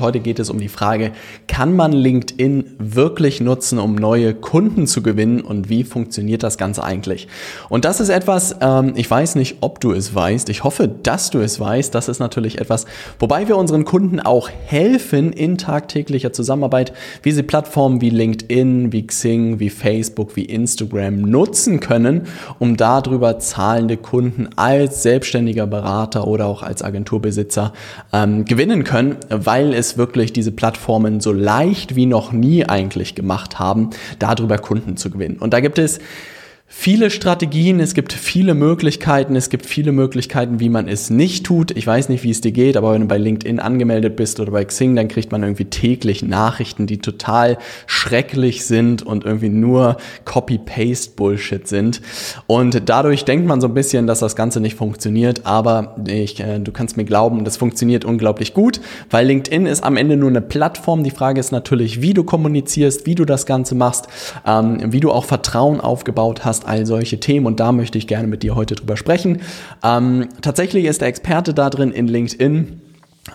Heute geht es um die Frage, kann man LinkedIn wirklich nutzen, um neue Kunden zu gewinnen und wie funktioniert das Ganze eigentlich? Und das ist etwas, ähm, ich weiß nicht, ob du es weißt, ich hoffe, dass du es weißt, das ist natürlich etwas, wobei wir unseren Kunden auch helfen in tagtäglicher Zusammenarbeit, wie sie Plattformen wie LinkedIn, wie Xing, wie Facebook, wie Instagram nutzen können, um darüber zahlende Kunden als selbstständiger Berater oder auch als Agenturbesitzer ähm, gewinnen können, weil es wirklich diese Plattformen so leicht wie noch nie eigentlich gemacht haben, darüber Kunden zu gewinnen. Und da gibt es viele Strategien, es gibt viele Möglichkeiten, es gibt viele Möglichkeiten, wie man es nicht tut. Ich weiß nicht, wie es dir geht, aber wenn du bei LinkedIn angemeldet bist oder bei Xing, dann kriegt man irgendwie täglich Nachrichten, die total schrecklich sind und irgendwie nur Copy-Paste-Bullshit sind. Und dadurch denkt man so ein bisschen, dass das Ganze nicht funktioniert, aber ich, äh, du kannst mir glauben, das funktioniert unglaublich gut, weil LinkedIn ist am Ende nur eine Plattform. Die Frage ist natürlich, wie du kommunizierst, wie du das Ganze machst, ähm, wie du auch Vertrauen aufgebaut hast Podcast, all solche Themen und da möchte ich gerne mit dir heute drüber sprechen. Ähm, tatsächlich ist der Experte da drin in LinkedIn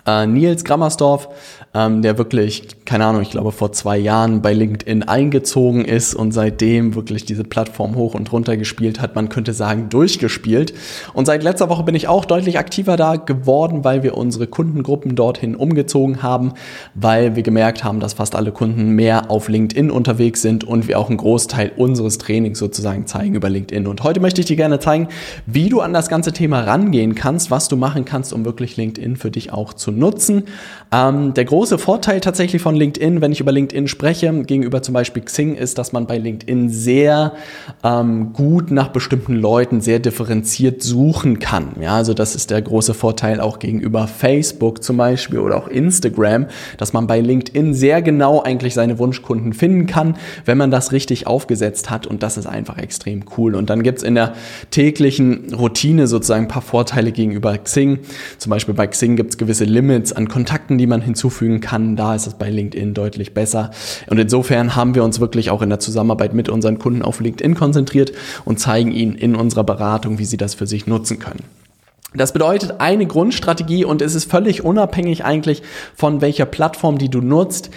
äh, Nils Grammersdorf, ähm, der wirklich, keine Ahnung, ich glaube vor zwei Jahren bei LinkedIn eingezogen ist und seitdem wirklich diese Plattform hoch und runter gespielt hat, man könnte sagen durchgespielt. Und seit letzter Woche bin ich auch deutlich aktiver da geworden, weil wir unsere Kundengruppen dorthin umgezogen haben, weil wir gemerkt haben, dass fast alle Kunden mehr auf LinkedIn unterwegs sind und wir auch einen Großteil unseres Trainings sozusagen zeigen über LinkedIn. Und heute möchte ich dir gerne zeigen, wie du an das ganze Thema rangehen kannst, was du machen kannst, um wirklich LinkedIn für dich auch zu nutzen. Ähm, der große Vorteil tatsächlich von LinkedIn, wenn ich über LinkedIn spreche, gegenüber zum Beispiel Xing, ist, dass man bei LinkedIn sehr ähm, gut nach bestimmten Leuten sehr differenziert suchen kann. Ja, also das ist der große Vorteil auch gegenüber Facebook zum Beispiel oder auch Instagram, dass man bei LinkedIn sehr genau eigentlich seine Wunschkunden finden kann, wenn man das richtig aufgesetzt hat und das ist einfach extrem cool. Und dann gibt es in der täglichen Routine sozusagen ein paar Vorteile gegenüber Xing. Zum Beispiel bei Xing gibt es gewisse Limits an Kontakten, die man hinzufügen kann. Da ist es bei LinkedIn deutlich besser. Und insofern haben wir uns wirklich auch in der Zusammenarbeit mit unseren Kunden auf LinkedIn konzentriert und zeigen ihnen in unserer Beratung, wie sie das für sich nutzen können. Das bedeutet eine Grundstrategie und es ist völlig unabhängig eigentlich von welcher Plattform, die du nutzt.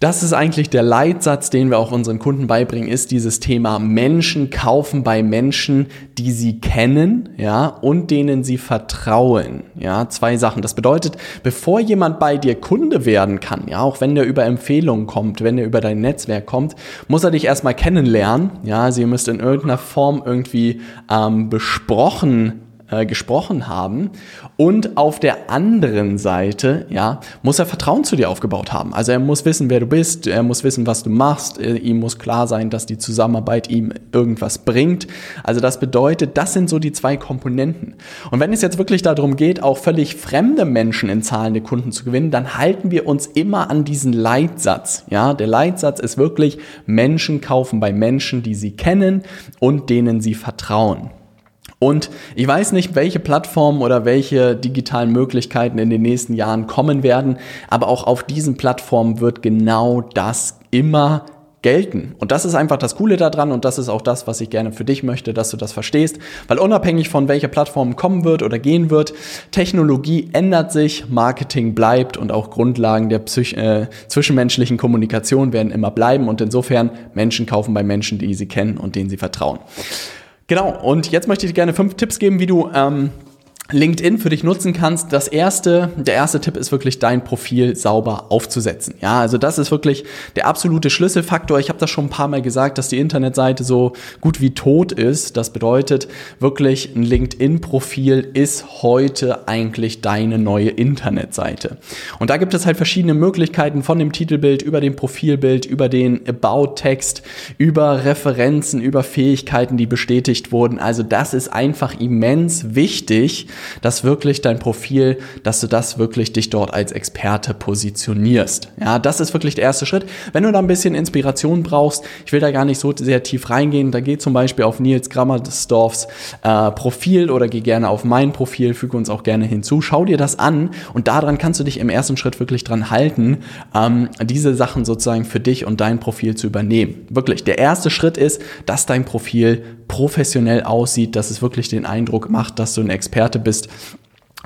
Das ist eigentlich der Leitsatz, den wir auch unseren Kunden beibringen, ist dieses Thema Menschen kaufen bei Menschen, die sie kennen, ja, und denen sie vertrauen, ja, zwei Sachen. Das bedeutet, bevor jemand bei dir Kunde werden kann, ja, auch wenn der über Empfehlungen kommt, wenn er über dein Netzwerk kommt, muss er dich erstmal kennenlernen, ja, also ihr müsst in irgendeiner Form irgendwie ähm, besprochen äh, gesprochen haben. Und auf der anderen Seite, ja, muss er Vertrauen zu dir aufgebaut haben. Also er muss wissen, wer du bist, er muss wissen, was du machst, äh, ihm muss klar sein, dass die Zusammenarbeit ihm irgendwas bringt. Also das bedeutet, das sind so die zwei Komponenten. Und wenn es jetzt wirklich darum geht, auch völlig fremde Menschen in zahlende Kunden zu gewinnen, dann halten wir uns immer an diesen Leitsatz. Ja, der Leitsatz ist wirklich, Menschen kaufen bei Menschen, die sie kennen und denen sie vertrauen. Und ich weiß nicht, welche Plattformen oder welche digitalen Möglichkeiten in den nächsten Jahren kommen werden, aber auch auf diesen Plattformen wird genau das immer gelten. Und das ist einfach das Coole daran und das ist auch das, was ich gerne für dich möchte, dass du das verstehst, weil unabhängig von welcher Plattform kommen wird oder gehen wird, Technologie ändert sich, Marketing bleibt und auch Grundlagen der Psych äh, zwischenmenschlichen Kommunikation werden immer bleiben und insofern Menschen kaufen bei Menschen, die sie kennen und denen sie vertrauen. Genau, und jetzt möchte ich dir gerne fünf Tipps geben, wie du ähm, LinkedIn für dich nutzen kannst. Das erste, der erste Tipp ist wirklich dein Profil sauber aufzusetzen. Ja, also das ist wirklich der absolute Schlüsselfaktor. Ich habe das schon ein paar Mal gesagt, dass die Internetseite so gut wie tot ist. Das bedeutet wirklich ein LinkedIn-Profil ist heute eigentlich deine neue Internetseite. Und da gibt es halt verschiedene Möglichkeiten von dem Titelbild über dem Profilbild, über den About-Text, über Referenzen, über Fähigkeiten, die bestätigt wurden. Also das ist einfach immens wichtig dass wirklich dein Profil, dass du das wirklich dich dort als Experte positionierst. Ja, das ist wirklich der erste Schritt. Wenn du da ein bisschen Inspiration brauchst, ich will da gar nicht so sehr tief reingehen, da geh zum Beispiel auf Nils Grammersdorfs äh, Profil oder geh gerne auf mein Profil, füge uns auch gerne hinzu, schau dir das an und daran kannst du dich im ersten Schritt wirklich dran halten, ähm, diese Sachen sozusagen für dich und dein Profil zu übernehmen. Wirklich, der erste Schritt ist, dass dein Profil professionell aussieht, dass es wirklich den Eindruck macht, dass du ein Experte bist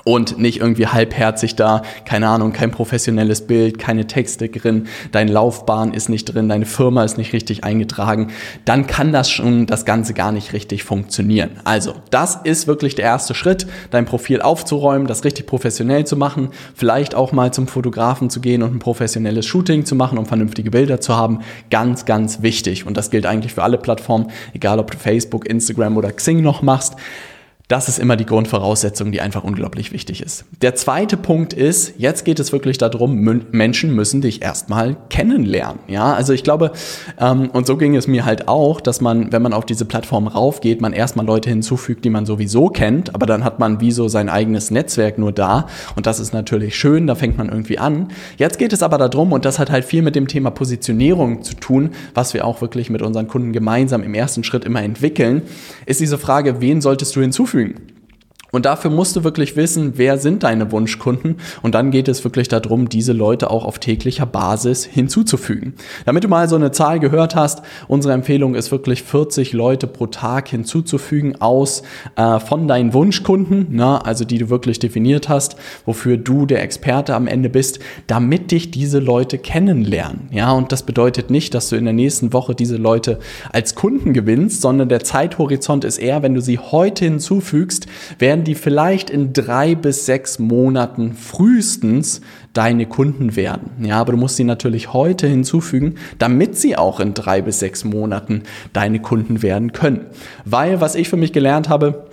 und nicht irgendwie halbherzig da, keine Ahnung, kein professionelles Bild, keine Texte drin, deine Laufbahn ist nicht drin, deine Firma ist nicht richtig eingetragen, dann kann das schon das Ganze gar nicht richtig funktionieren. Also, das ist wirklich der erste Schritt, dein Profil aufzuräumen, das richtig professionell zu machen, vielleicht auch mal zum Fotografen zu gehen und ein professionelles Shooting zu machen, um vernünftige Bilder zu haben. Ganz, ganz wichtig. Und das gilt eigentlich für alle Plattformen, egal ob du Facebook, Instagram oder Xing noch machst. Das ist immer die Grundvoraussetzung, die einfach unglaublich wichtig ist. Der zweite Punkt ist, jetzt geht es wirklich darum, Menschen müssen dich erstmal kennenlernen. Ja, also ich glaube, ähm, und so ging es mir halt auch, dass man, wenn man auf diese Plattform raufgeht, man erstmal Leute hinzufügt, die man sowieso kennt, aber dann hat man wie so sein eigenes Netzwerk nur da und das ist natürlich schön, da fängt man irgendwie an. Jetzt geht es aber darum, und das hat halt viel mit dem Thema Positionierung zu tun, was wir auch wirklich mit unseren Kunden gemeinsam im ersten Schritt immer entwickeln, ist diese Frage, wen solltest du hinzufügen? doing. Und dafür musst du wirklich wissen, wer sind deine Wunschkunden. Und dann geht es wirklich darum, diese Leute auch auf täglicher Basis hinzuzufügen. Damit du mal so eine Zahl gehört hast, unsere Empfehlung ist wirklich 40 Leute pro Tag hinzuzufügen aus äh, von deinen Wunschkunden, ne, also die du wirklich definiert hast, wofür du der Experte am Ende bist, damit dich diese Leute kennenlernen. Ja, und das bedeutet nicht, dass du in der nächsten Woche diese Leute als Kunden gewinnst, sondern der Zeithorizont ist eher, wenn du sie heute hinzufügst, werden werden die vielleicht in drei bis sechs Monaten frühestens deine Kunden werden. Ja, aber du musst sie natürlich heute hinzufügen, damit sie auch in drei bis sechs Monaten deine Kunden werden können. Weil, was ich für mich gelernt habe,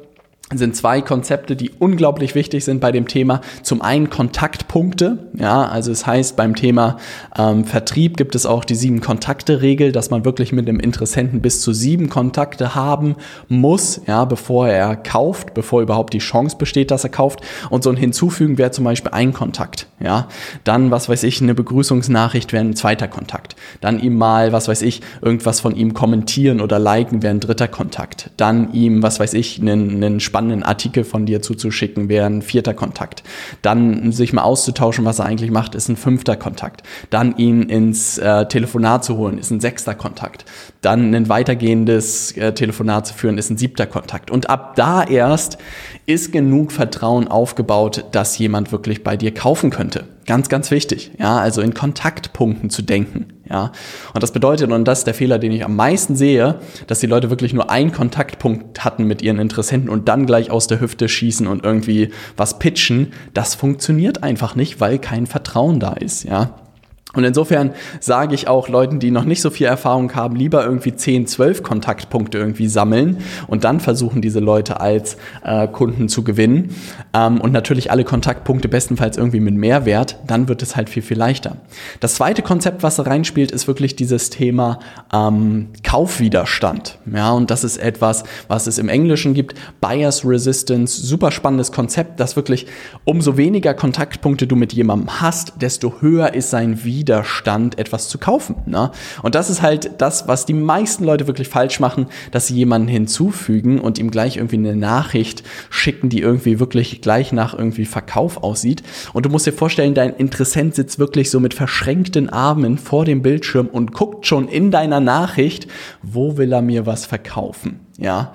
sind zwei Konzepte, die unglaublich wichtig sind bei dem Thema. Zum einen Kontaktpunkte, ja, also es heißt beim Thema ähm, Vertrieb gibt es auch die sieben Kontakte-Regel, dass man wirklich mit einem Interessenten bis zu sieben Kontakte haben muss, ja, bevor er kauft, bevor überhaupt die Chance besteht, dass er kauft. Und so ein Hinzufügen wäre zum Beispiel ein Kontakt, ja. Dann, was weiß ich, eine Begrüßungsnachricht wäre ein zweiter Kontakt. Dann ihm mal, was weiß ich, irgendwas von ihm kommentieren oder liken wäre ein dritter Kontakt. Dann ihm, was weiß ich, einen, einen spannenden Artikel von dir zuzuschicken, wäre ein vierter Kontakt. Dann sich mal auszutauschen, was er eigentlich macht, ist ein fünfter Kontakt. Dann ihn ins äh, Telefonat zu holen, ist ein sechster Kontakt. Dann ein weitergehendes äh, Telefonat zu führen, ist ein siebter Kontakt. Und ab da erst ist genug Vertrauen aufgebaut, dass jemand wirklich bei dir kaufen könnte. Ganz, ganz wichtig. Ja, also in Kontaktpunkten zu denken. Ja, und das bedeutet, und das ist der Fehler, den ich am meisten sehe, dass die Leute wirklich nur einen Kontaktpunkt hatten mit ihren Interessenten und dann gleich aus der Hüfte schießen und irgendwie was pitchen. Das funktioniert einfach nicht, weil kein Vertrauen da ist. Ja, und insofern sage ich auch Leuten, die noch nicht so viel Erfahrung haben, lieber irgendwie 10, 12 Kontaktpunkte irgendwie sammeln und dann versuchen, diese Leute als äh, Kunden zu gewinnen. Ähm, und natürlich alle Kontaktpunkte bestenfalls irgendwie mit Mehrwert, dann wird es halt viel, viel leichter. Das zweite Konzept, was da reinspielt, ist wirklich dieses Thema ähm, Kaufwiderstand. Ja, und das ist etwas, was es im Englischen gibt, Bias Resistance, super spannendes Konzept, das wirklich umso weniger Kontaktpunkte du mit jemandem hast, desto höher ist sein Widerstand Widerstand, etwas zu kaufen. Ne? Und das ist halt das, was die meisten Leute wirklich falsch machen, dass sie jemanden hinzufügen und ihm gleich irgendwie eine Nachricht schicken, die irgendwie wirklich gleich nach irgendwie Verkauf aussieht. Und du musst dir vorstellen, dein Interessent sitzt wirklich so mit verschränkten Armen vor dem Bildschirm und guckt schon in deiner Nachricht, wo will er mir was verkaufen. Ja.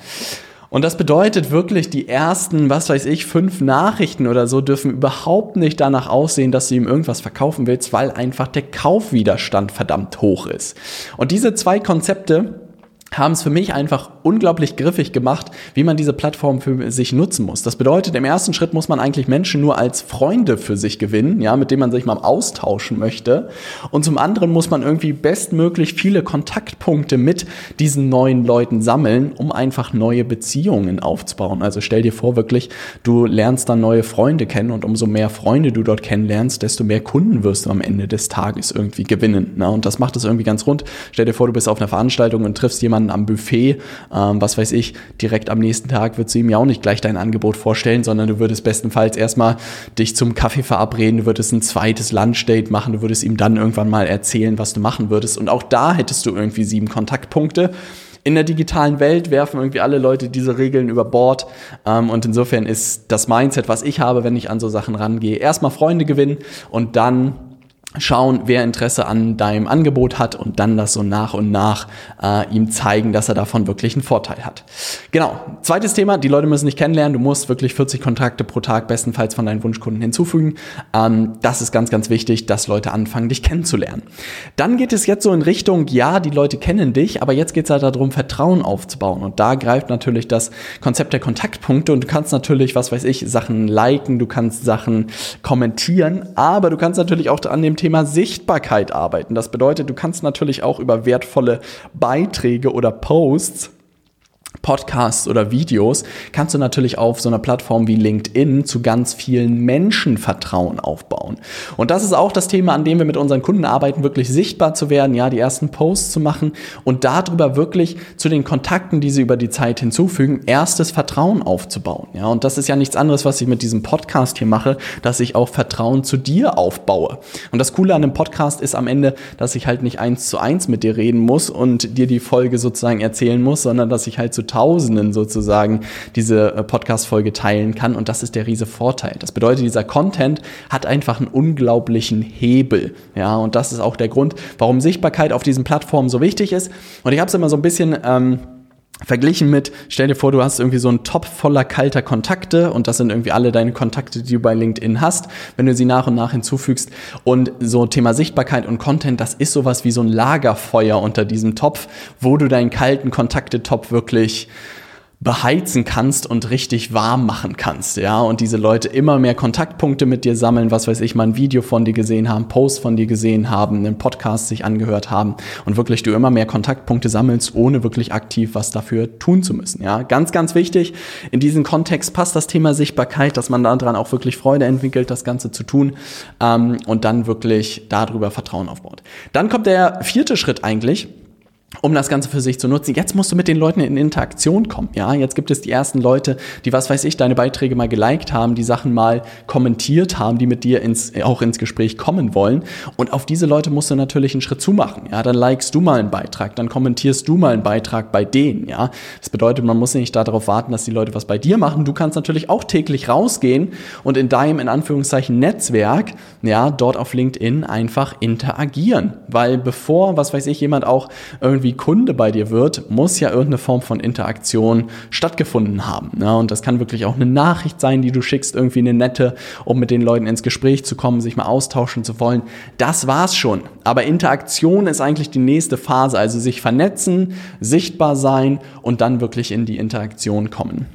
Und das bedeutet wirklich, die ersten, was weiß ich, fünf Nachrichten oder so dürfen überhaupt nicht danach aussehen, dass du ihm irgendwas verkaufen willst, weil einfach der Kaufwiderstand verdammt hoch ist. Und diese zwei Konzepte, haben es für mich einfach unglaublich griffig gemacht, wie man diese Plattform für sich nutzen muss. Das bedeutet, im ersten Schritt muss man eigentlich Menschen nur als Freunde für sich gewinnen, ja, mit denen man sich mal austauschen möchte. Und zum anderen muss man irgendwie bestmöglich viele Kontaktpunkte mit diesen neuen Leuten sammeln, um einfach neue Beziehungen aufzubauen. Also stell dir vor, wirklich, du lernst dann neue Freunde kennen und umso mehr Freunde du dort kennenlernst, desto mehr Kunden wirst du am Ende des Tages irgendwie gewinnen. Ne? Und das macht es irgendwie ganz rund. Stell dir vor, du bist auf einer Veranstaltung und triffst jemanden, jemanden am Buffet, ähm, was weiß ich, direkt am nächsten Tag würdest du ihm ja auch nicht gleich dein Angebot vorstellen, sondern du würdest bestenfalls erstmal dich zum Kaffee verabreden, du würdest ein zweites Lunchdate machen, du würdest ihm dann irgendwann mal erzählen, was du machen würdest. Und auch da hättest du irgendwie sieben Kontaktpunkte. In der digitalen Welt werfen irgendwie alle Leute diese Regeln über Bord. Ähm, und insofern ist das Mindset, was ich habe, wenn ich an so Sachen rangehe, erstmal Freunde gewinnen und dann schauen, wer Interesse an deinem Angebot hat und dann das so nach und nach äh, ihm zeigen, dass er davon wirklich einen Vorteil hat. Genau. Zweites Thema, die Leute müssen dich kennenlernen. Du musst wirklich 40 Kontakte pro Tag bestenfalls von deinen Wunschkunden hinzufügen. Ähm, das ist ganz, ganz wichtig, dass Leute anfangen, dich kennenzulernen. Dann geht es jetzt so in Richtung, ja, die Leute kennen dich, aber jetzt geht es halt darum, Vertrauen aufzubauen. Und da greift natürlich das Konzept der Kontaktpunkte und du kannst natürlich, was weiß ich, Sachen liken, du kannst Sachen kommentieren, aber du kannst natürlich auch an dem Thema Thema Sichtbarkeit arbeiten. Das bedeutet, du kannst natürlich auch über wertvolle Beiträge oder Posts Podcasts oder Videos, kannst du natürlich auf so einer Plattform wie LinkedIn zu ganz vielen Menschen Vertrauen aufbauen. Und das ist auch das Thema, an dem wir mit unseren Kunden arbeiten, wirklich sichtbar zu werden, ja, die ersten Posts zu machen und darüber wirklich zu den Kontakten, die sie über die Zeit hinzufügen, erstes Vertrauen aufzubauen. Ja, und das ist ja nichts anderes, was ich mit diesem Podcast hier mache, dass ich auch Vertrauen zu dir aufbaue. Und das Coole an einem Podcast ist am Ende, dass ich halt nicht eins zu eins mit dir reden muss und dir die Folge sozusagen erzählen muss, sondern dass ich halt zu Tausenden sozusagen diese äh, Podcast-Folge teilen kann. Und das ist der riese Vorteil. Das bedeutet, dieser Content hat einfach einen unglaublichen Hebel. Ja, und das ist auch der Grund, warum Sichtbarkeit auf diesen Plattformen so wichtig ist. Und ich habe es immer so ein bisschen. Ähm, Verglichen mit, stell dir vor, du hast irgendwie so einen Top voller kalter Kontakte und das sind irgendwie alle deine Kontakte, die du bei LinkedIn hast, wenn du sie nach und nach hinzufügst. Und so Thema Sichtbarkeit und Content, das ist sowas wie so ein Lagerfeuer unter diesem Topf, wo du deinen kalten Kontakte-Top wirklich beheizen kannst und richtig warm machen kannst, ja, und diese Leute immer mehr Kontaktpunkte mit dir sammeln, was weiß ich, mal ein Video von dir gesehen haben, Post von dir gesehen haben, einen Podcast sich angehört haben und wirklich du immer mehr Kontaktpunkte sammelst, ohne wirklich aktiv was dafür tun zu müssen, ja. Ganz, ganz wichtig, in diesem Kontext passt das Thema Sichtbarkeit, dass man daran auch wirklich Freude entwickelt, das Ganze zu tun ähm, und dann wirklich darüber Vertrauen aufbaut. Dann kommt der vierte Schritt eigentlich, um das Ganze für sich zu nutzen. Jetzt musst du mit den Leuten in Interaktion kommen. Ja, jetzt gibt es die ersten Leute, die, was weiß ich, deine Beiträge mal geliked haben, die Sachen mal kommentiert haben, die mit dir ins, auch ins Gespräch kommen wollen. Und auf diese Leute musst du natürlich einen Schritt zumachen. Ja, dann likest du mal einen Beitrag, dann kommentierst du mal einen Beitrag bei denen. Ja, das bedeutet, man muss nicht darauf warten, dass die Leute was bei dir machen. Du kannst natürlich auch täglich rausgehen und in deinem, in Anführungszeichen, Netzwerk, ja, dort auf LinkedIn einfach interagieren. Weil bevor, was weiß ich, jemand auch irgendwie irgendwie Kunde bei dir wird, muss ja irgendeine Form von Interaktion stattgefunden haben. Ja, und das kann wirklich auch eine Nachricht sein, die du schickst, irgendwie eine nette, um mit den Leuten ins Gespräch zu kommen, sich mal austauschen zu wollen. Das war's schon. Aber Interaktion ist eigentlich die nächste Phase, also sich vernetzen, sichtbar sein und dann wirklich in die Interaktion kommen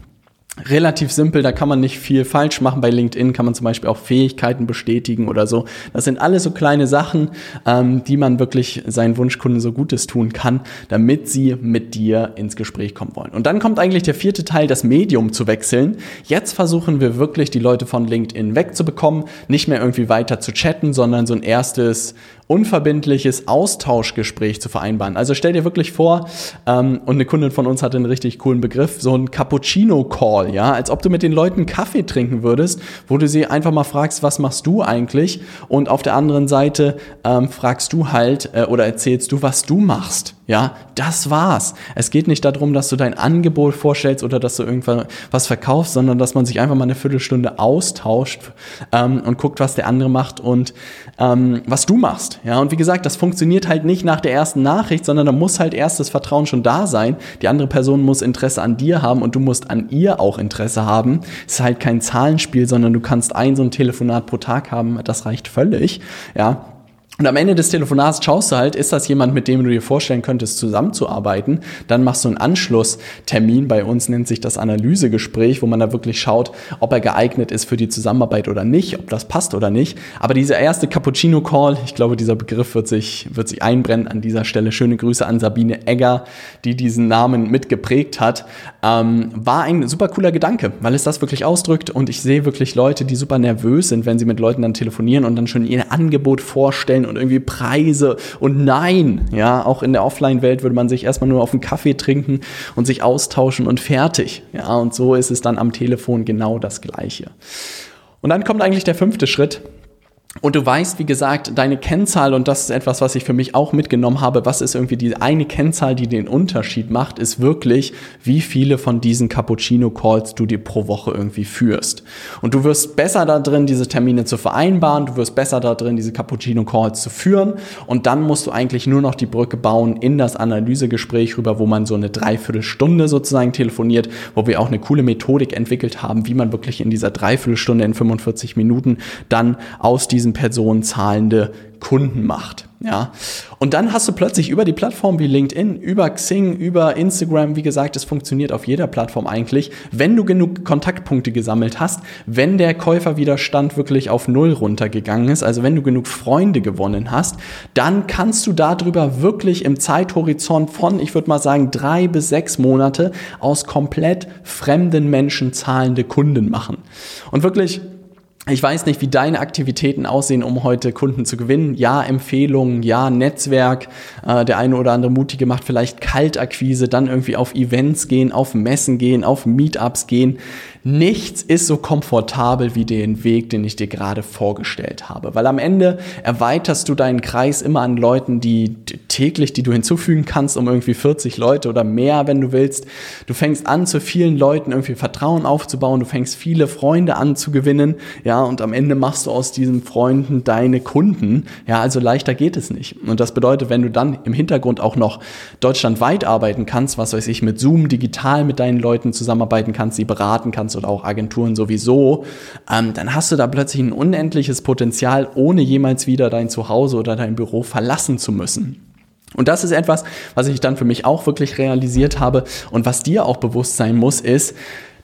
relativ simpel, da kann man nicht viel falsch machen. Bei LinkedIn kann man zum Beispiel auch Fähigkeiten bestätigen oder so. Das sind alles so kleine Sachen, ähm, die man wirklich seinen Wunschkunden so Gutes tun kann, damit sie mit dir ins Gespräch kommen wollen. Und dann kommt eigentlich der vierte Teil, das Medium zu wechseln. Jetzt versuchen wir wirklich, die Leute von LinkedIn wegzubekommen, nicht mehr irgendwie weiter zu chatten, sondern so ein erstes unverbindliches Austauschgespräch zu vereinbaren. Also stell dir wirklich vor, ähm, und eine Kundin von uns hatte einen richtig coolen Begriff, so ein Cappuccino-Call, ja, als ob du mit den Leuten Kaffee trinken würdest, wo du sie einfach mal fragst, was machst du eigentlich? Und auf der anderen Seite ähm, fragst du halt äh, oder erzählst du, was du machst. Ja, das war's. Es geht nicht darum, dass du dein Angebot vorstellst oder dass du irgendwas was verkaufst, sondern dass man sich einfach mal eine Viertelstunde austauscht ähm, und guckt, was der andere macht und ähm, was du machst. Ja, und wie gesagt, das funktioniert halt nicht nach der ersten Nachricht, sondern da muss halt erst das Vertrauen schon da sein. Die andere Person muss Interesse an dir haben und du musst an ihr auch Interesse haben. Es ist halt kein Zahlenspiel, sondern du kannst ein so ein Telefonat pro Tag haben. Das reicht völlig. Ja, und am Ende des Telefonats schaust du halt, ist das jemand, mit dem du dir vorstellen könntest, zusammenzuarbeiten? Dann machst du einen Anschlusstermin. Bei uns nennt sich das Analysegespräch, wo man da wirklich schaut, ob er geeignet ist für die Zusammenarbeit oder nicht, ob das passt oder nicht. Aber dieser erste Cappuccino-Call, ich glaube, dieser Begriff wird sich, wird sich einbrennen an dieser Stelle. Schöne Grüße an Sabine Egger, die diesen Namen mitgeprägt hat. Ähm, war ein super cooler Gedanke, weil es das wirklich ausdrückt. Und ich sehe wirklich Leute, die super nervös sind, wenn sie mit Leuten dann telefonieren und dann schon ihr Angebot vorstellen und irgendwie Preise und nein, ja, auch in der Offline-Welt würde man sich erstmal nur auf einen Kaffee trinken und sich austauschen und fertig. Ja, und so ist es dann am Telefon genau das Gleiche. Und dann kommt eigentlich der fünfte Schritt. Und du weißt, wie gesagt, deine Kennzahl, und das ist etwas, was ich für mich auch mitgenommen habe, was ist irgendwie die eine Kennzahl, die den Unterschied macht, ist wirklich, wie viele von diesen Cappuccino-Calls du dir pro Woche irgendwie führst. Und du wirst besser da drin, diese Termine zu vereinbaren, du wirst besser da drin, diese Cappuccino-Calls zu führen. Und dann musst du eigentlich nur noch die Brücke bauen in das Analysegespräch rüber, wo man so eine Dreiviertelstunde sozusagen telefoniert, wo wir auch eine coole Methodik entwickelt haben, wie man wirklich in dieser Dreiviertelstunde in 45 Minuten dann aus diesem diesen Personen zahlende Kunden macht. Ja. Und dann hast du plötzlich über die Plattform wie LinkedIn, über Xing, über Instagram, wie gesagt, es funktioniert auf jeder Plattform eigentlich, wenn du genug Kontaktpunkte gesammelt hast, wenn der Käuferwiderstand wirklich auf Null runtergegangen ist, also wenn du genug Freunde gewonnen hast, dann kannst du darüber wirklich im Zeithorizont von, ich würde mal sagen, drei bis sechs Monate aus komplett fremden Menschen zahlende Kunden machen. Und wirklich, ich weiß nicht, wie deine Aktivitäten aussehen, um heute Kunden zu gewinnen. Ja, Empfehlungen, ja, Netzwerk. Äh, der eine oder andere Mutige macht vielleicht Kaltakquise, dann irgendwie auf Events gehen, auf Messen gehen, auf Meetups gehen. Nichts ist so komfortabel wie den Weg, den ich dir gerade vorgestellt habe. Weil am Ende erweiterst du deinen Kreis immer an Leuten, die täglich, die du hinzufügen kannst, um irgendwie 40 Leute oder mehr, wenn du willst. Du fängst an, zu vielen Leuten irgendwie Vertrauen aufzubauen. Du fängst viele Freunde an zu gewinnen. Ja, und am Ende machst du aus diesen Freunden deine Kunden. Ja, also leichter geht es nicht. Und das bedeutet, wenn du dann im Hintergrund auch noch deutschlandweit arbeiten kannst, was weiß ich, mit Zoom digital mit deinen Leuten zusammenarbeiten kannst, sie beraten kannst, kannst oder auch Agenturen sowieso, ähm, dann hast du da plötzlich ein unendliches Potenzial, ohne jemals wieder dein Zuhause oder dein Büro verlassen zu müssen. Und das ist etwas, was ich dann für mich auch wirklich realisiert habe und was dir auch bewusst sein muss, ist,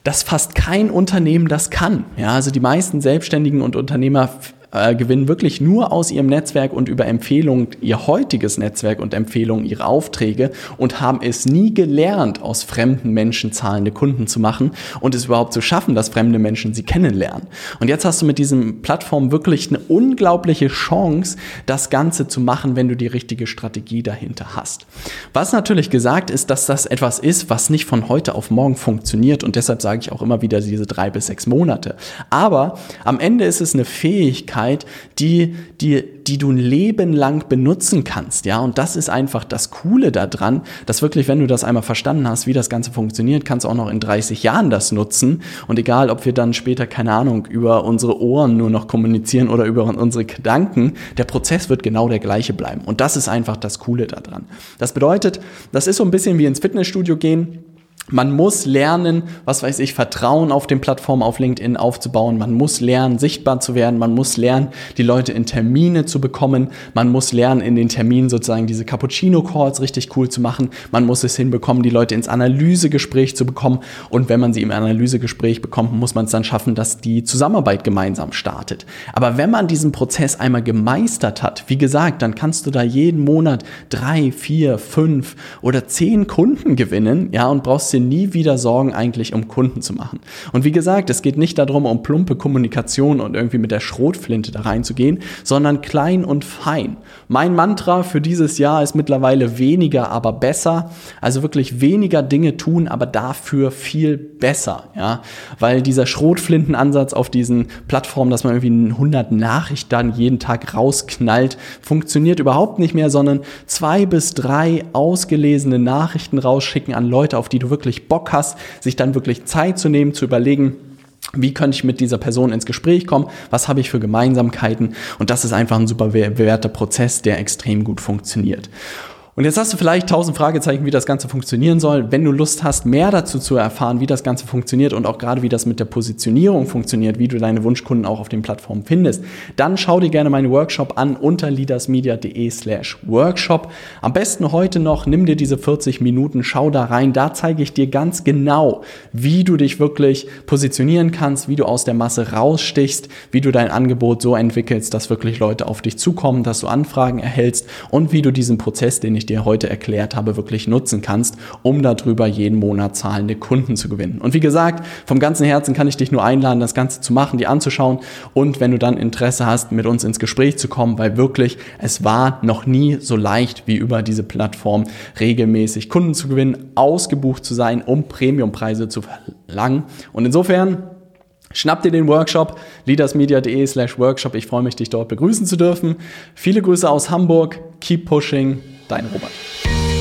dass fast kein Unternehmen das kann. Ja, also die meisten Selbstständigen und Unternehmer äh, gewinnen wirklich nur aus ihrem Netzwerk und über Empfehlungen ihr heutiges Netzwerk und Empfehlungen ihre Aufträge und haben es nie gelernt, aus fremden Menschen zahlende Kunden zu machen und es überhaupt zu schaffen, dass fremde Menschen sie kennenlernen. Und jetzt hast du mit diesem Plattform wirklich eine unglaubliche Chance, das Ganze zu machen, wenn du die richtige Strategie dahinter hast. Was natürlich gesagt ist, dass das etwas ist, was nicht von heute auf morgen funktioniert und deshalb sage ich auch immer wieder diese drei bis sechs Monate. Aber am Ende ist es eine Fähigkeit, Fähigkeit, die, die, die du ein Leben lang benutzen kannst. Ja, und das ist einfach das Coole daran, dass wirklich, wenn du das einmal verstanden hast, wie das Ganze funktioniert, kannst du auch noch in 30 Jahren das nutzen. Und egal, ob wir dann später, keine Ahnung, über unsere Ohren nur noch kommunizieren oder über unsere Gedanken, der Prozess wird genau der gleiche bleiben. Und das ist einfach das Coole daran. Das bedeutet, das ist so ein bisschen wie ins Fitnessstudio gehen. Man muss lernen, was weiß ich, Vertrauen auf den Plattformen auf LinkedIn aufzubauen. Man muss lernen, sichtbar zu werden. Man muss lernen, die Leute in Termine zu bekommen. Man muss lernen, in den Terminen sozusagen diese Cappuccino-Calls richtig cool zu machen. Man muss es hinbekommen, die Leute ins Analysegespräch zu bekommen. Und wenn man sie im Analysegespräch bekommt, muss man es dann schaffen, dass die Zusammenarbeit gemeinsam startet. Aber wenn man diesen Prozess einmal gemeistert hat, wie gesagt, dann kannst du da jeden Monat drei, vier, fünf oder zehn Kunden gewinnen, ja, und brauchst dir nie wieder Sorgen eigentlich um Kunden zu machen. Und wie gesagt, es geht nicht darum, um plumpe Kommunikation und irgendwie mit der Schrotflinte da reinzugehen, sondern klein und fein. Mein Mantra für dieses Jahr ist mittlerweile weniger, aber besser. Also wirklich weniger Dinge tun, aber dafür viel besser, ja. Weil dieser Schrotflintenansatz auf diesen Plattformen, dass man irgendwie 100 Nachrichten jeden Tag rausknallt, funktioniert überhaupt nicht mehr, sondern zwei bis drei ausgelesene Nachrichten rausschicken an Leute, auf die du wirklich wirklich Bock hast, sich dann wirklich Zeit zu nehmen, zu überlegen, wie könnte ich mit dieser Person ins Gespräch kommen? Was habe ich für Gemeinsamkeiten? Und das ist einfach ein super bewährter Prozess, der extrem gut funktioniert. Und jetzt hast du vielleicht tausend Fragezeichen, wie das Ganze funktionieren soll. Wenn du Lust hast, mehr dazu zu erfahren, wie das Ganze funktioniert und auch gerade wie das mit der Positionierung funktioniert, wie du deine Wunschkunden auch auf den Plattformen findest, dann schau dir gerne meinen Workshop an unter leadersmedia.de slash workshop. Am besten heute noch, nimm dir diese 40 Minuten, schau da rein. Da zeige ich dir ganz genau, wie du dich wirklich positionieren kannst, wie du aus der Masse rausstichst, wie du dein Angebot so entwickelst, dass wirklich Leute auf dich zukommen, dass du Anfragen erhältst und wie du diesen Prozess, den ich ich dir heute erklärt habe, wirklich nutzen kannst, um darüber jeden Monat zahlende Kunden zu gewinnen. Und wie gesagt, vom ganzen Herzen kann ich dich nur einladen, das Ganze zu machen, die anzuschauen und wenn du dann Interesse hast, mit uns ins Gespräch zu kommen, weil wirklich es war noch nie so leicht wie über diese Plattform regelmäßig Kunden zu gewinnen, ausgebucht zu sein, um Premiumpreise zu verlangen. Und insofern Schnapp dir den Workshop, leadersmedia.de slash workshop. Ich freue mich, dich dort begrüßen zu dürfen. Viele Grüße aus Hamburg. Keep pushing. Dein Robert.